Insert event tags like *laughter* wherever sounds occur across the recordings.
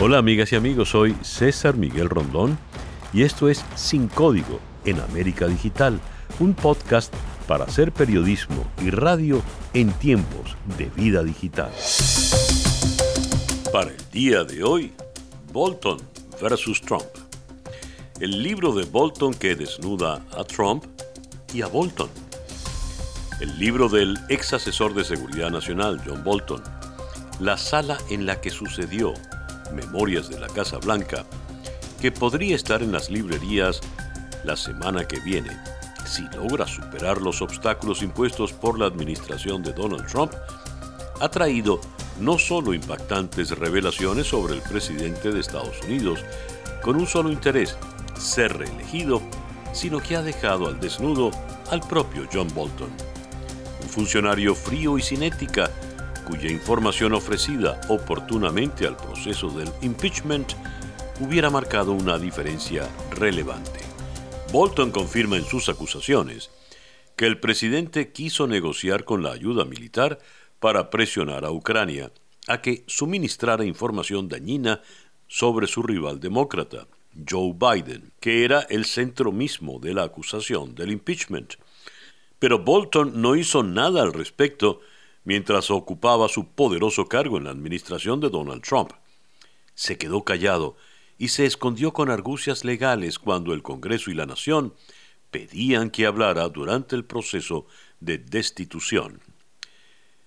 Hola amigas y amigos, soy César Miguel Rondón y esto es Sin Código en América Digital, un podcast para hacer periodismo y radio en tiempos de vida digital. Para el día de hoy, Bolton versus Trump. El libro de Bolton que desnuda a Trump y a Bolton. El libro del ex asesor de Seguridad Nacional, John Bolton. La sala en la que sucedió Memorias de la Casa Blanca, que podría estar en las librerías la semana que viene, si logra superar los obstáculos impuestos por la administración de Donald Trump, ha traído no solo impactantes revelaciones sobre el presidente de Estados Unidos, con un solo interés, ser reelegido, sino que ha dejado al desnudo al propio John Bolton, un funcionario frío y sin cuya información ofrecida oportunamente al proceso del impeachment hubiera marcado una diferencia relevante. Bolton confirma en sus acusaciones que el presidente quiso negociar con la ayuda militar para presionar a Ucrania a que suministrara información dañina sobre su rival demócrata, Joe Biden, que era el centro mismo de la acusación del impeachment. Pero Bolton no hizo nada al respecto mientras ocupaba su poderoso cargo en la administración de Donald Trump. Se quedó callado y se escondió con argucias legales cuando el Congreso y la Nación pedían que hablara durante el proceso de destitución.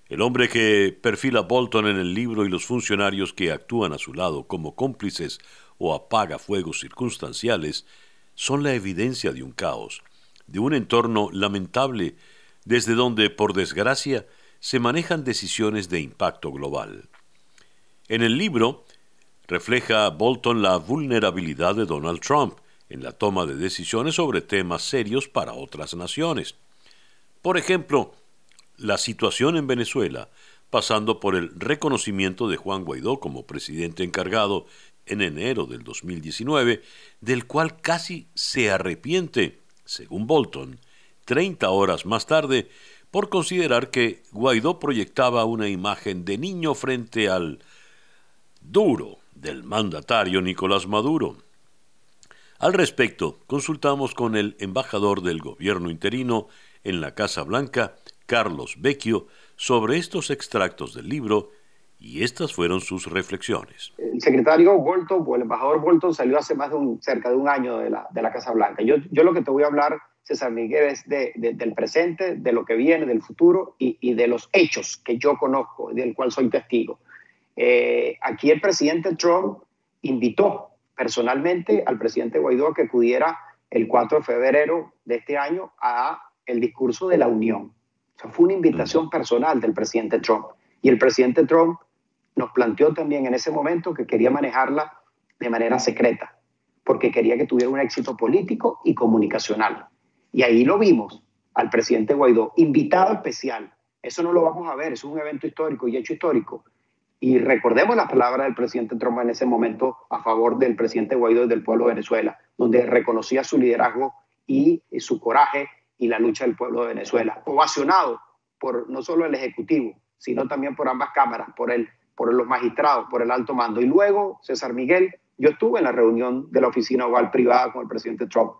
El hombre que perfila Bolton en el libro y los funcionarios que actúan a su lado como cómplices o apaga fuegos circunstanciales son la evidencia de un caos, de un entorno lamentable desde donde, por desgracia, se manejan decisiones de impacto global. En el libro refleja Bolton la vulnerabilidad de Donald Trump en la toma de decisiones sobre temas serios para otras naciones. Por ejemplo, la situación en Venezuela, pasando por el reconocimiento de Juan Guaidó como presidente encargado en enero del 2019, del cual casi se arrepiente, según Bolton, 30 horas más tarde, por considerar que Guaidó proyectaba una imagen de niño frente al duro del mandatario Nicolás Maduro. Al respecto, consultamos con el embajador del gobierno interino en la Casa Blanca, Carlos Vecchio, sobre estos extractos del libro y estas fueron sus reflexiones. El secretario Bolton o el embajador Bolton salió hace más de un, cerca de un año de la, de la Casa Blanca. Yo, yo lo que te voy a hablar César Miguel, es de, del presente, de lo que viene, del futuro y, de los hechos que yo conozco, del cual soy testigo. Eh, aquí el presidente Trump invitó personalmente al presidente Guaidó a que acudiera el 4 de febrero de este año a el discurso de la Unión. O sea, fue una invitación personal del presidente Trump. Y el presidente Trump nos planteó también en ese momento que quería manejarla de manera secreta, porque quería que tuviera un éxito político y comunicacional. Y ahí lo vimos al presidente Guaidó, invitado especial. Eso no lo vamos a ver, es un evento histórico y hecho histórico. Y recordemos las palabras del presidente Trump en ese momento a favor del presidente Guaidó y del pueblo de Venezuela, donde reconocía su liderazgo y su coraje y la lucha del pueblo de Venezuela, ovacionado por no solo el Ejecutivo, sino también por ambas cámaras, por, el, por los magistrados, por el alto mando. Y luego, César Miguel, yo estuve en la reunión de la oficina oval privada con el presidente Trump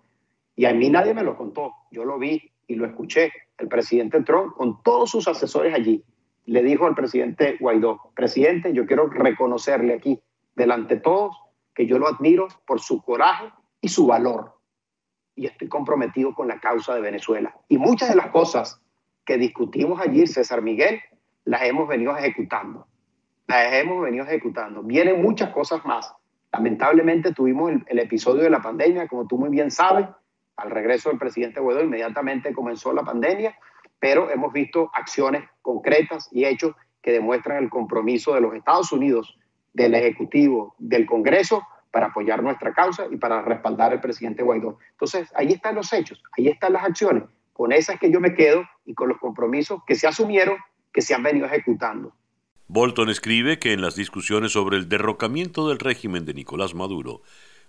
y a mí nadie me lo contó, yo lo vi y lo escuché. El presidente Trump, con todos sus asesores allí, le dijo al presidente Guaidó, presidente, yo quiero reconocerle aquí, delante de todos, que yo lo admiro por su coraje y su valor. Y estoy comprometido con la causa de Venezuela. Y muchas de las cosas que discutimos allí, César Miguel, las hemos venido ejecutando. Las hemos venido ejecutando. Vienen muchas cosas más. Lamentablemente tuvimos el, el episodio de la pandemia, como tú muy bien sabes, al regreso del presidente Guaidó inmediatamente comenzó la pandemia, pero hemos visto acciones concretas y hechos que demuestran el compromiso de los Estados Unidos, del Ejecutivo, del Congreso, para apoyar nuestra causa y para respaldar al presidente Guaidó. Entonces, ahí están los hechos, ahí están las acciones. Con esas que yo me quedo y con los compromisos que se asumieron, que se han venido ejecutando. Bolton escribe que en las discusiones sobre el derrocamiento del régimen de Nicolás Maduro,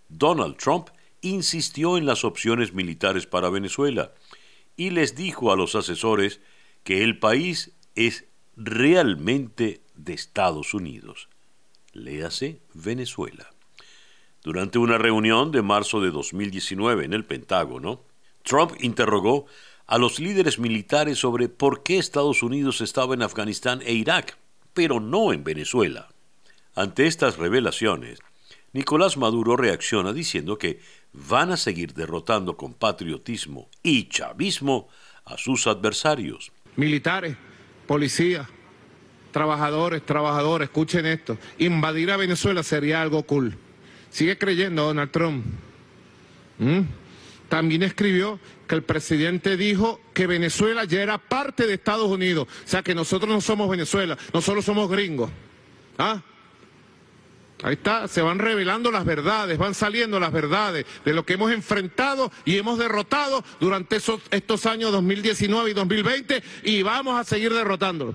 Donald Trump insistió en las opciones militares para Venezuela y les dijo a los asesores que el país es realmente de Estados Unidos. léase Venezuela. Durante una reunión de marzo de 2019 en el Pentágono, Trump interrogó a los líderes militares sobre por qué Estados Unidos estaba en Afganistán e Irak, pero no en Venezuela. Ante estas revelaciones, Nicolás Maduro reacciona diciendo que van a seguir derrotando con patriotismo y chavismo a sus adversarios. Militares, policías, trabajadores, trabajadores, escuchen esto. Invadir a Venezuela sería algo cool. Sigue creyendo Donald Trump. ¿Mm? También escribió que el presidente dijo que Venezuela ya era parte de Estados Unidos. O sea que nosotros no somos Venezuela, nosotros somos gringos. ¿Ah? Ahí está, se van revelando las verdades, van saliendo las verdades de lo que hemos enfrentado y hemos derrotado durante estos años 2019 y 2020 y vamos a seguir derrotándolo.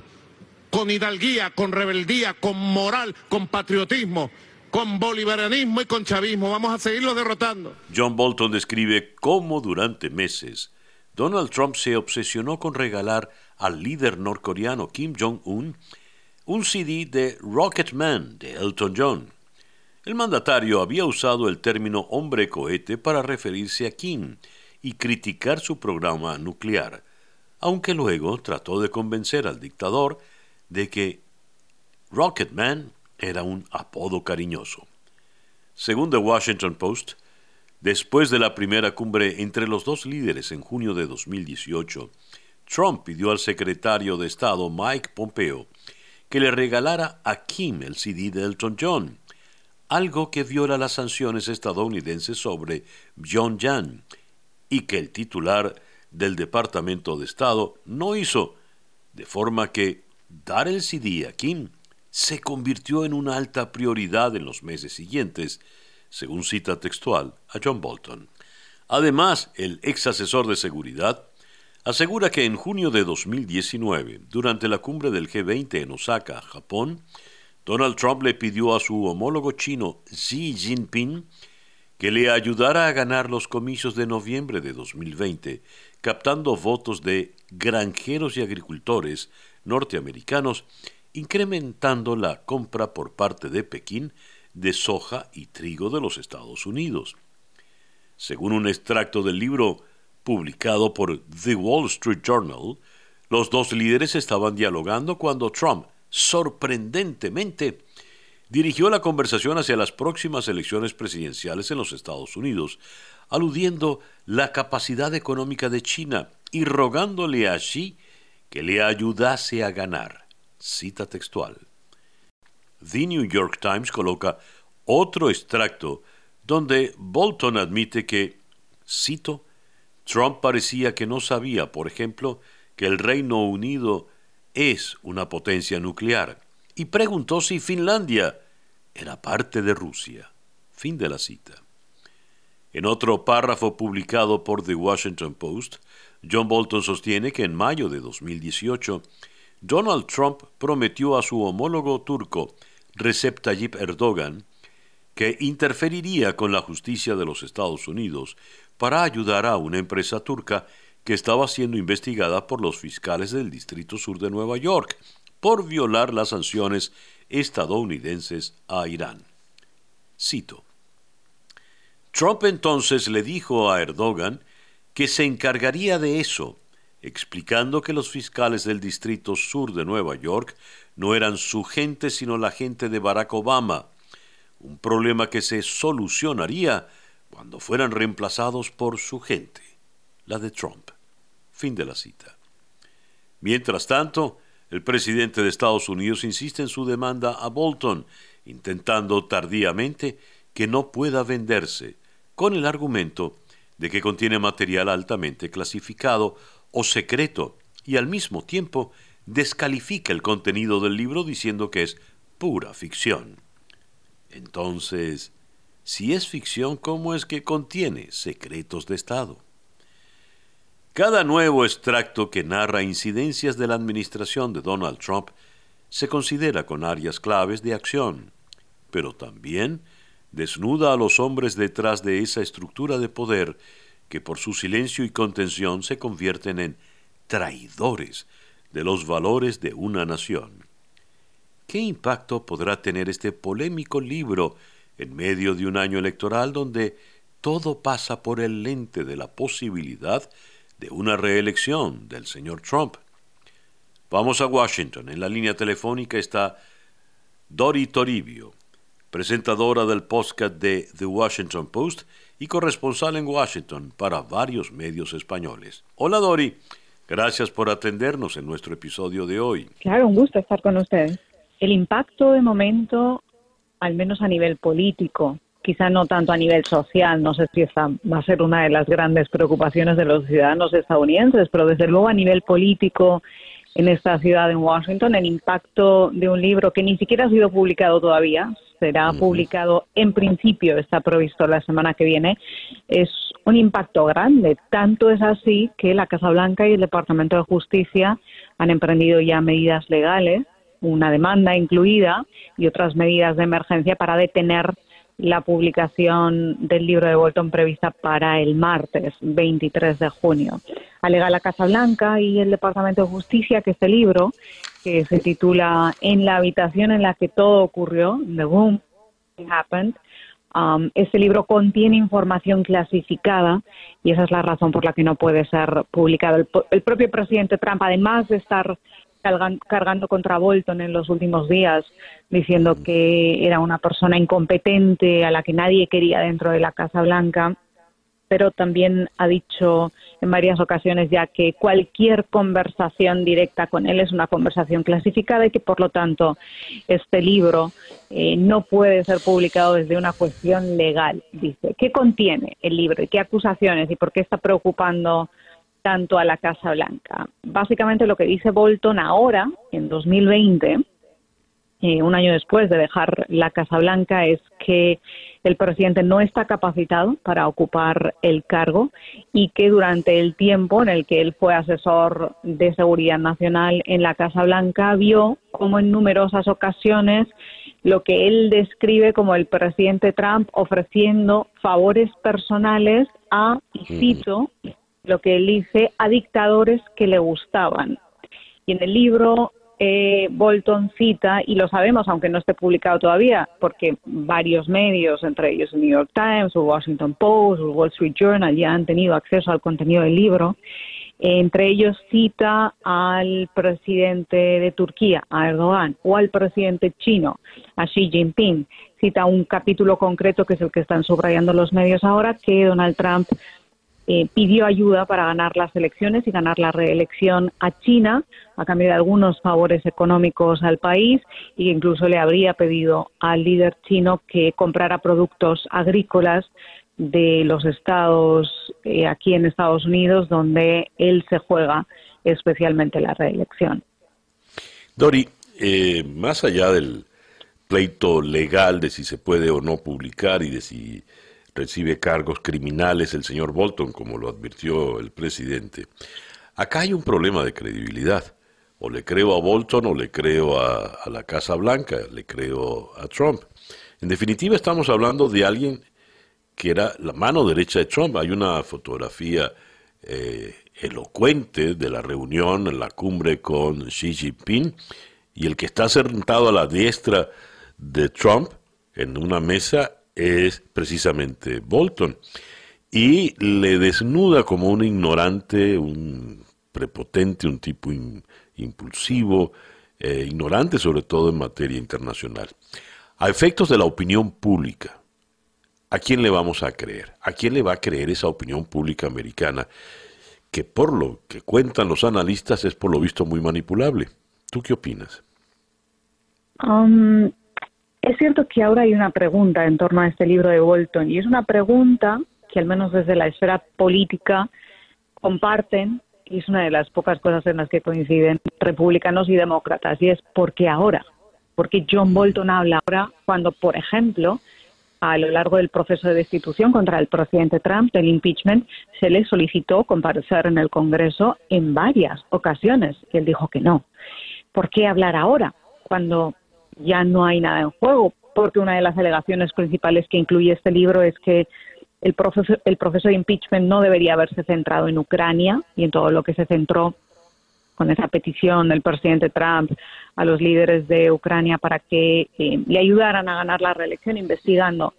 Con hidalguía, con rebeldía, con moral, con patriotismo, con bolivarianismo y con chavismo. Vamos a seguirlo derrotando. John Bolton describe cómo durante meses Donald Trump se obsesionó con regalar al líder norcoreano Kim Jong-un un CD de Rocket Man de Elton John el mandatario había usado el término hombre cohete para referirse a Kim y criticar su programa nuclear, aunque luego trató de convencer al dictador de que Rocket Man era un apodo cariñoso. Según The Washington Post, después de la primera cumbre entre los dos líderes en junio de 2018, Trump pidió al secretario de Estado Mike Pompeo que le regalara a Kim el CD de Elton John algo que viola las sanciones estadounidenses sobre Pyongyang y que el titular del Departamento de Estado no hizo, de forma que dar el CD a Kim se convirtió en una alta prioridad en los meses siguientes, según cita textual a John Bolton. Además, el ex asesor de seguridad asegura que en junio de 2019, durante la cumbre del G20 en Osaka, Japón, Donald Trump le pidió a su homólogo chino Xi Jinping que le ayudara a ganar los comicios de noviembre de 2020, captando votos de granjeros y agricultores norteamericanos, incrementando la compra por parte de Pekín de soja y trigo de los Estados Unidos. Según un extracto del libro publicado por The Wall Street Journal, los dos líderes estaban dialogando cuando Trump sorprendentemente, dirigió la conversación hacia las próximas elecciones presidenciales en los Estados Unidos, aludiendo la capacidad económica de China y rogándole a Xi que le ayudase a ganar. Cita textual. The New York Times coloca otro extracto donde Bolton admite que, cito, Trump parecía que no sabía, por ejemplo, que el Reino Unido es una potencia nuclear y preguntó si Finlandia era parte de Rusia. Fin de la cita. En otro párrafo publicado por The Washington Post, John Bolton sostiene que en mayo de 2018, Donald Trump prometió a su homólogo turco, Recep Tayyip Erdogan, que interferiría con la justicia de los Estados Unidos para ayudar a una empresa turca que estaba siendo investigada por los fiscales del Distrito Sur de Nueva York por violar las sanciones estadounidenses a Irán. Cito. Trump entonces le dijo a Erdogan que se encargaría de eso, explicando que los fiscales del Distrito Sur de Nueva York no eran su gente sino la gente de Barack Obama, un problema que se solucionaría cuando fueran reemplazados por su gente, la de Trump. Fin de la cita. Mientras tanto, el presidente de Estados Unidos insiste en su demanda a Bolton, intentando tardíamente que no pueda venderse, con el argumento de que contiene material altamente clasificado o secreto y al mismo tiempo descalifica el contenido del libro diciendo que es pura ficción. Entonces, si es ficción, ¿cómo es que contiene secretos de Estado? Cada nuevo extracto que narra incidencias de la administración de Donald Trump se considera con áreas claves de acción, pero también desnuda a los hombres detrás de esa estructura de poder que por su silencio y contención se convierten en traidores de los valores de una nación. ¿qué impacto podrá tener este polémico libro en medio de un año electoral donde todo pasa por el lente de la posibilidad de una reelección del señor Trump? Vamos a Washington. En la línea telefónica está Dori Toribio, presentadora del podcast de The Washington Post y corresponsal en Washington para varios medios españoles. Hola Dori, gracias por atendernos en nuestro episodio de hoy. Claro, un gusto estar con ustedes. El impacto de momento, al menos a nivel político, quizá no tanto a nivel social, no sé si esta va a ser una de las grandes preocupaciones de los ciudadanos estadounidenses, pero desde luego a nivel político en esta ciudad, en Washington, el impacto de un libro que ni siquiera ha sido publicado todavía, será publicado en principio, está previsto la semana que viene, es un impacto grande. Tanto es así que la Casa Blanca y el Departamento de Justicia han emprendido ya medidas legales, una demanda incluida y otras medidas de emergencia para detener la publicación del libro de Bolton prevista para el martes 23 de junio. Alega la Casa Blanca y el Departamento de Justicia que este libro, que se titula En la habitación en la que todo ocurrió, The Room Happened, um, este libro contiene información clasificada y esa es la razón por la que no puede ser publicado. el propio presidente Trump, además de estar cargando contra Bolton en los últimos días, diciendo que era una persona incompetente a la que nadie quería dentro de la Casa Blanca, pero también ha dicho en varias ocasiones ya que cualquier conversación directa con él es una conversación clasificada y que por lo tanto este libro eh, no puede ser publicado desde una cuestión legal. Dice, ¿qué contiene el libro y qué acusaciones y por qué está preocupando tanto a la Casa Blanca. Básicamente lo que dice Bolton ahora, en 2020, eh, un año después de dejar la Casa Blanca, es que el presidente no está capacitado para ocupar el cargo y que durante el tiempo en el que él fue asesor de seguridad nacional en la Casa Blanca vio como en numerosas ocasiones lo que él describe como el presidente Trump ofreciendo favores personales a, y cito, lo que él dice, a dictadores que le gustaban. Y en el libro eh, Bolton cita, y lo sabemos aunque no esté publicado todavía, porque varios medios, entre ellos el New York Times, el Washington Post, el Wall Street Journal, ya han tenido acceso al contenido del libro, entre ellos cita al presidente de Turquía, a Erdogan, o al presidente chino, a Xi Jinping. Cita un capítulo concreto, que es el que están subrayando los medios ahora, que Donald Trump eh, pidió ayuda para ganar las elecciones y ganar la reelección a China a cambio de algunos favores económicos al país y incluso le habría pedido al líder chino que comprara productos agrícolas de los estados eh, aquí en Estados Unidos donde él se juega especialmente la reelección. Dori, eh, más allá del pleito legal de si se puede o no publicar y de si recibe cargos criminales el señor Bolton, como lo advirtió el presidente. Acá hay un problema de credibilidad. O le creo a Bolton o le creo a, la Casa Blanca, le creo a Trump. En definitiva, estamos hablando de alguien que era la mano derecha de Trump. Hay una fotografía eh, elocuente de la reunión en la cumbre con Xi Jinping y el que está sentado a la diestra de Trump en una mesa es precisamente Bolton. Y le desnuda como un ignorante, un prepotente, un tipo impulsivo, eh, ignorante sobre todo en materia internacional. A efectos de la opinión pública, ¿a quién le vamos a creer? ¿A quién le va a creer esa opinión pública americana que por lo que cuentan los analistas es por lo visto muy manipulable? ¿Tú qué opinas? Um, es cierto que ahora hay una pregunta en torno a este libro de Bolton y es una pregunta que al menos desde la esfera política comparten y es una de las pocas cosas en las que coinciden republicanos y demócratas y es ¿por qué ahora? Porque John Bolton habla ahora cuando, por ejemplo, a lo largo del proceso de destitución contra el presidente Trump, del impeachment, se le solicitó comparecer en el Congreso en varias ocasiones y él dijo que no. ¿Por qué hablar ahora? Cuando ya no hay nada en juego, porque una de las alegaciones principales que incluye este libro es que el proceso, el proceso de impeachment no debería haberse centrado en Ucrania y en todo lo que se centró con esa petición del presidente Trump a los líderes de Ucrania para que eh, le ayudaran a ganar la reelección investigando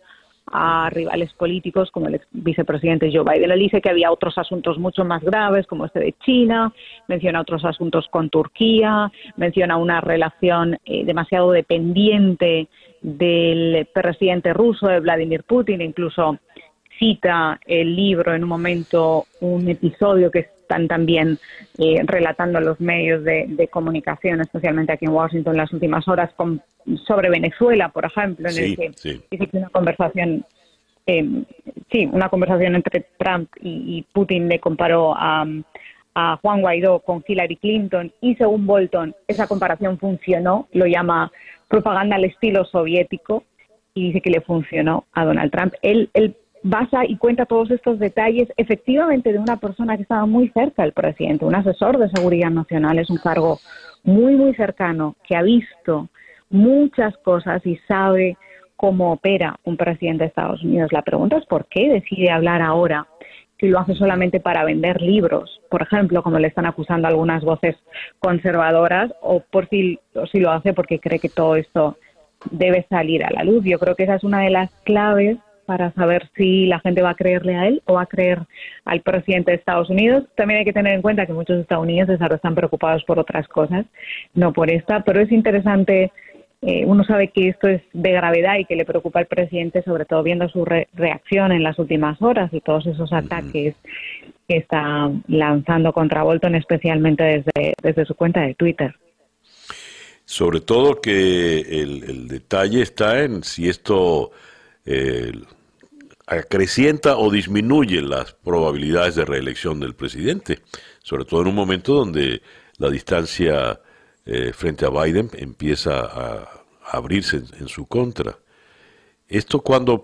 a rivales políticos como el vicepresidente Joe Biden. Él dice que había otros asuntos mucho más graves como este de China, menciona otros asuntos con Turquía, menciona una relación eh, demasiado dependiente del presidente ruso, de Vladimir Putin, incluso cita el libro en un momento, un episodio que están también eh, relatando los medios de, comunicación, especialmente aquí en Washington, en las últimas horas, sobre Venezuela, por ejemplo, en el que dice una conversación, eh, sí, una conversación entre Trump y, Putin le comparó a, a Juan Guaidó con Hillary Clinton y según Bolton esa comparación funcionó, lo llama propaganda al estilo soviético y dice que le funcionó a Donald Trump. Él, él basa y cuenta todos estos detalles efectivamente de una persona que estaba muy cerca del presidente, un asesor de seguridad nacional, es un cargo muy, muy cercano, que ha visto muchas cosas y sabe cómo opera un presidente de Estados Unidos. La pregunta es por qué decide hablar ahora si lo hace solamente para vender libros, por ejemplo, como le están acusando algunas voces conservadoras, o por si, o si lo hace porque cree que todo esto debe salir a la luz. Yo creo que esa es una de las claves para saber si la gente va a creerle a él o va a creer al presidente de Estados Unidos. También hay que tener en cuenta que muchos estadounidenses ahora están preocupados por otras cosas, no por esta, pero es interesante. Eh, uno sabe que esto es de gravedad y que le preocupa al presidente, sobre todo viendo su reacción en las últimas horas y todos esos ataques que está lanzando contra Bolton, especialmente desde, desde su cuenta de Twitter. Sobre todo que el, detalle está en si esto eh, acrecienta o disminuye las probabilidades de reelección del presidente, sobre todo en un momento donde la distancia eh, frente a Biden empieza a, abrirse en, su contra. ¿Esto cuándo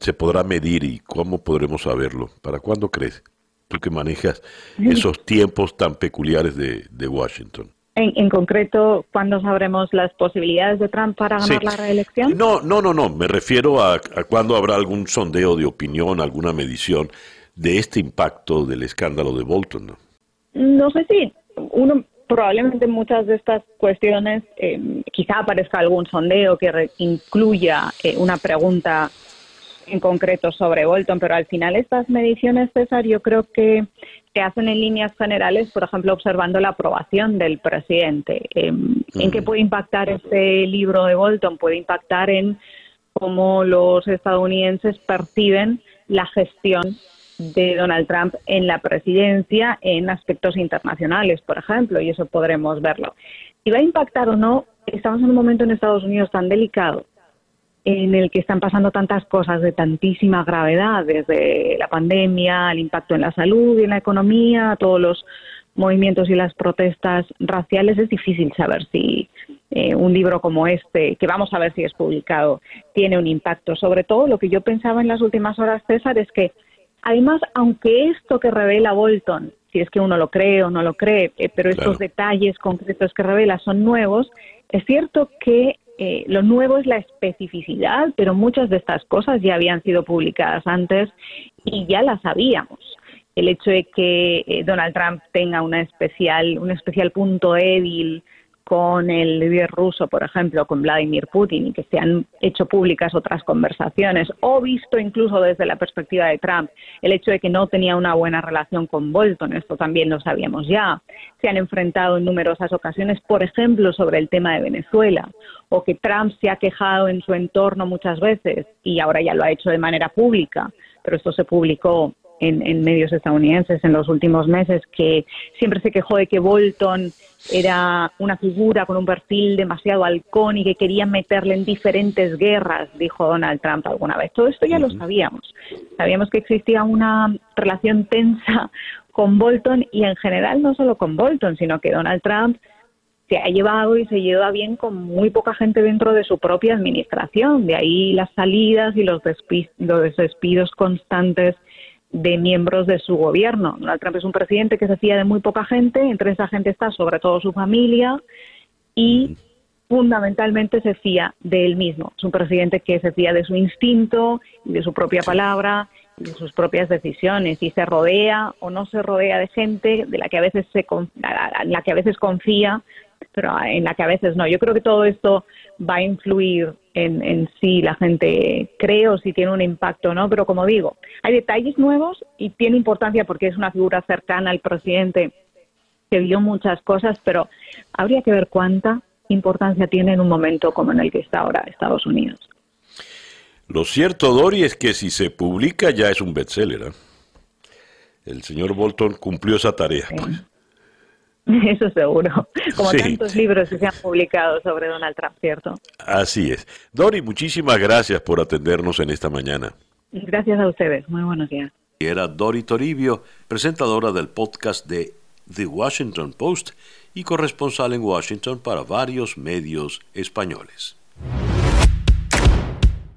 se podrá medir y cómo podremos saberlo? ¿Para cuándo crees? Tú que manejas esos tiempos tan peculiares de Washington. En, concreto, ¿cuándo sabremos las posibilidades de Trump para ganar la reelección? No, no, no, no. Me refiero a, a cuándo habrá algún sondeo de opinión, alguna medición de este impacto del escándalo de Bolton. No, sé si uno probablemente muchas de estas cuestiones eh, quizá aparezca algún sondeo que incluya eh, una pregunta en concreto sobre Bolton, pero al final estas mediciones, César, yo creo que se hacen en líneas generales, por ejemplo, observando la aprobación del presidente. Em, ¿En qué puede impactar este libro de Bolton? Puede impactar en cómo los estadounidenses perciben la gestión de Donald Trump en la presidencia en aspectos internacionales, por ejemplo, y eso podremos verlo. Si va a impactar o no, estamos en un momento en Estados Unidos tan delicado en el que están pasando tantas cosas de tantísima gravedad, desde la pandemia, el impacto en la salud y en la economía, todos los movimientos y las protestas raciales, es difícil saber si eh, un libro como este, que vamos a ver si es publicado, tiene un impacto. Sobre todo, lo que yo pensaba en las últimas horas, César, es que además, aunque esto que revela Bolton, si es que uno lo cree o no lo cree, eh, pero estos detalles concretos que revela son nuevos, es cierto que eh, lo nuevo es la especificidad, pero muchas de estas cosas ya habían sido publicadas antes y ya las sabíamos. El hecho de que eh, Donald Trump tenga una especial, un especial punto débil con el líder ruso, por ejemplo, con Vladimir Putin, y que se han hecho públicas otras conversaciones, o visto incluso desde la perspectiva de Trump el hecho de que no tenía una buena relación con Bolton, esto también lo sabíamos ya. Se han enfrentado en numerosas ocasiones, por ejemplo, sobre el tema de Venezuela, o que Trump se ha quejado en su entorno muchas veces y ahora ya lo ha hecho de manera pública, pero esto se publicó en, medios estadounidenses en los últimos meses, que siempre se quejó de que Bolton era una figura con un perfil demasiado halcón y que querían meterle en diferentes guerras, dijo Donald Trump alguna vez. Todo esto ya lo sabíamos. Sabíamos que existía una relación tensa con Bolton y en general no solo con Bolton, sino que Donald Trump se ha llevado y se lleva bien con muy poca gente dentro de su propia administración. De ahí las salidas y los, los despidos constantes de miembros de su gobierno. Donald Trump es un presidente que se fía de muy poca gente, entre esa gente está sobre todo su familia y fundamentalmente se fía de él mismo. Es un presidente que se fía de su instinto y de su propia palabra sus propias decisiones y se rodea o no se rodea de gente de la que a veces se la que a veces confía pero en la que a veces no. Yo creo que todo esto va a influir en, en si la gente cree o si tiene un impacto no. Pero como digo, hay detalles nuevos y tiene importancia porque es una figura cercana al presidente que vio muchas cosas, pero habría que ver cuánta importancia tiene en un momento como en el que está ahora Estados Unidos. Lo cierto, Dori, es que si se publica ya es un bestseller. ¿eh? El señor Bolton cumplió esa tarea. Pues. *laughs* Eso seguro, como tantos libros que se han publicado sobre Donald Trump, ¿cierto? Así es. Dori, muchísimas gracias por atendernos en esta mañana. Gracias a ustedes, muy buenos días. Era Dori Toribio, presentadora del podcast de The Washington Post y corresponsal en Washington para varios medios españoles.